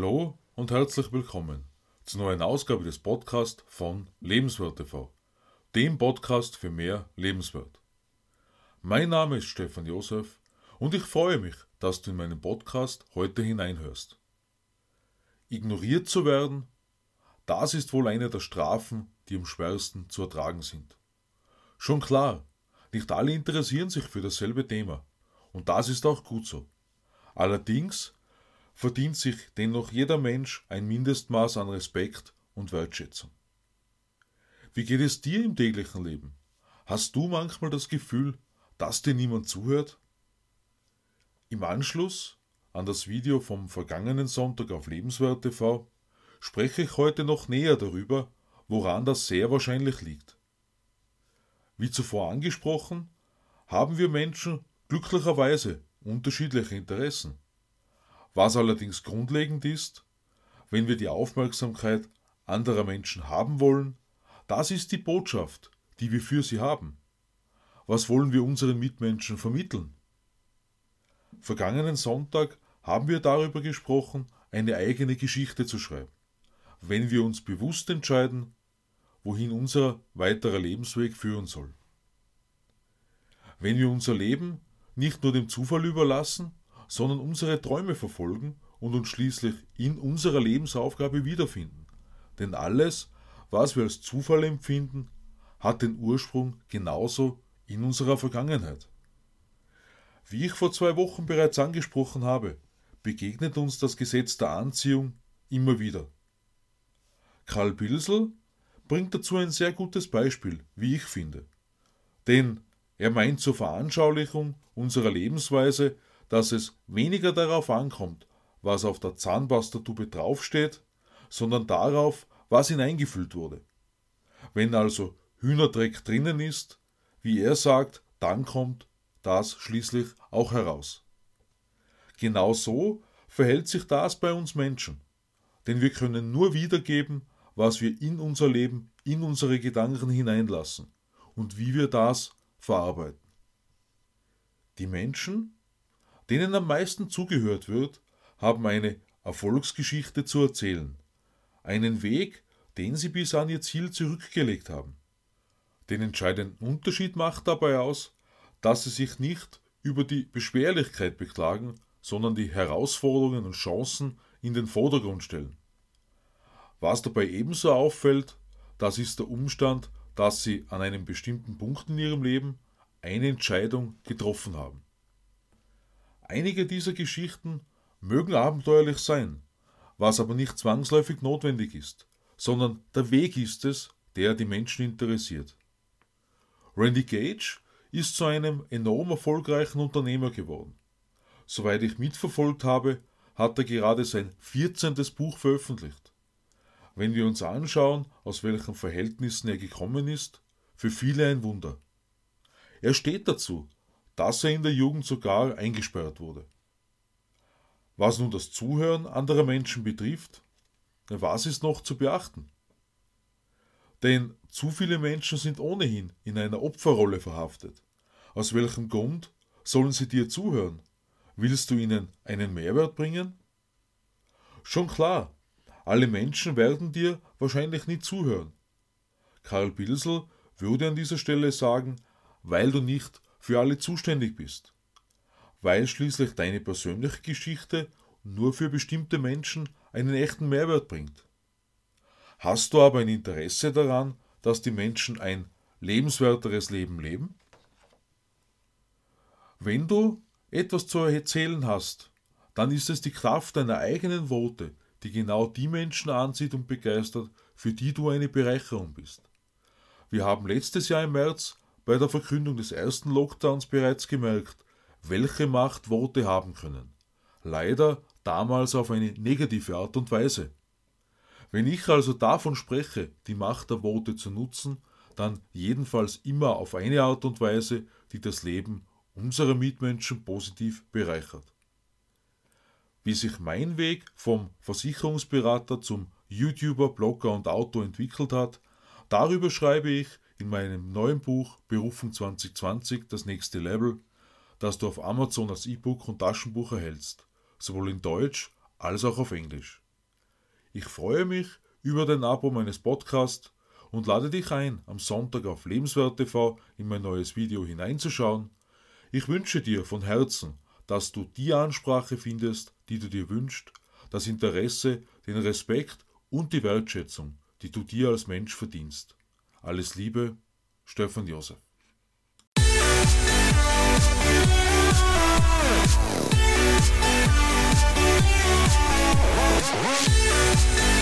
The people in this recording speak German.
Hallo und herzlich willkommen zur neuen Ausgabe des Podcasts von Lebenswert TV, dem Podcast für mehr Lebenswert. Mein Name ist Stefan Josef und ich freue mich, dass du in meinen Podcast heute hineinhörst. Ignoriert zu werden, das ist wohl eine der Strafen, die am schwersten zu ertragen sind. Schon klar, nicht alle interessieren sich für dasselbe Thema, und das ist auch gut so. Allerdings verdient sich dennoch jeder Mensch ein Mindestmaß an Respekt und Wertschätzung. Wie geht es dir im täglichen Leben? Hast du manchmal das Gefühl, dass dir niemand zuhört? Im Anschluss an das Video vom vergangenen Sonntag auf Lebenswert TV spreche ich heute noch näher darüber, woran das sehr wahrscheinlich liegt. Wie zuvor angesprochen, haben wir Menschen glücklicherweise unterschiedliche Interessen. Was allerdings grundlegend ist, wenn wir die Aufmerksamkeit anderer Menschen haben wollen, das ist die Botschaft, die wir für sie haben. Was wollen wir unseren Mitmenschen vermitteln? Vergangenen Sonntag haben wir darüber gesprochen, eine eigene Geschichte zu schreiben. Wenn wir uns bewusst entscheiden, wohin unser weiterer Lebensweg führen soll. Wenn wir unser Leben nicht nur dem Zufall überlassen, sondern unsere Träume verfolgen und uns schließlich in unserer Lebensaufgabe wiederfinden. Denn alles, was wir als Zufall empfinden, hat den Ursprung genauso in unserer Vergangenheit. Wie ich vor zwei Wochen bereits angesprochen habe, begegnet uns das Gesetz der Anziehung immer wieder. Karl Bilsel bringt dazu ein sehr gutes Beispiel, wie ich finde. Denn er meint zur Veranschaulichung unserer Lebensweise dass es weniger darauf ankommt, was auf der Zahnpastatube draufsteht, sondern darauf, was hineingefüllt wurde. Wenn also Hühnerdreck drinnen ist, wie er sagt, dann kommt das schließlich auch heraus. Genau so verhält sich das bei uns Menschen, denn wir können nur wiedergeben, was wir in unser Leben, in unsere Gedanken hineinlassen und wie wir das verarbeiten. Die Menschen, denen am meisten zugehört wird, haben eine Erfolgsgeschichte zu erzählen, einen Weg, den sie bis an ihr Ziel zurückgelegt haben. Den entscheidenden Unterschied macht dabei aus, dass sie sich nicht über die Beschwerlichkeit beklagen, sondern die Herausforderungen und Chancen in den Vordergrund stellen. Was dabei ebenso auffällt, das ist der Umstand, dass sie an einem bestimmten Punkt in ihrem Leben eine Entscheidung getroffen haben. Einige dieser Geschichten mögen abenteuerlich sein, was aber nicht zwangsläufig notwendig ist, sondern der Weg ist es, der die Menschen interessiert. Randy Gage ist zu einem enorm erfolgreichen Unternehmer geworden. Soweit ich mitverfolgt habe, hat er gerade sein 14. Buch veröffentlicht. Wenn wir uns anschauen, aus welchen Verhältnissen er gekommen ist, für viele ein Wunder. Er steht dazu, dass er in der Jugend sogar eingesperrt wurde. Was nun das Zuhören anderer Menschen betrifft, was ist noch zu beachten? Denn zu viele Menschen sind ohnehin in einer Opferrolle verhaftet. Aus welchem Grund sollen sie dir zuhören? Willst du ihnen einen Mehrwert bringen? Schon klar, alle Menschen werden dir wahrscheinlich nie zuhören. Karl Bilsel würde an dieser Stelle sagen, weil du nicht für alle zuständig bist, weil schließlich deine persönliche Geschichte nur für bestimmte Menschen einen echten Mehrwert bringt. Hast du aber ein Interesse daran, dass die Menschen ein lebenswerteres Leben leben? Wenn du etwas zu erzählen hast, dann ist es die Kraft deiner eigenen Worte, die genau die Menschen ansieht und begeistert, für die du eine Bereicherung bist. Wir haben letztes Jahr im März bei der Verkündung des ersten Lockdowns bereits gemerkt, welche Macht Worte haben können. Leider damals auf eine negative Art und Weise. Wenn ich also davon spreche, die Macht der Worte zu nutzen, dann jedenfalls immer auf eine Art und Weise, die das Leben unserer Mitmenschen positiv bereichert. Wie sich mein Weg vom Versicherungsberater zum YouTuber, Blogger und Autor entwickelt hat, darüber schreibe ich in meinem neuen Buch Berufung 2020, das nächste Level, das du auf Amazon als E-Book und Taschenbuch erhältst, sowohl in Deutsch als auch auf Englisch. Ich freue mich über den Abo meines Podcasts und lade dich ein, am Sonntag auf Lebenswert TV in mein neues Video hineinzuschauen. Ich wünsche dir von Herzen, dass du die Ansprache findest, die du dir wünschst, das Interesse, den Respekt und die Wertschätzung, die du dir als Mensch verdienst. Alles Liebe, Stefan Josef. We'll.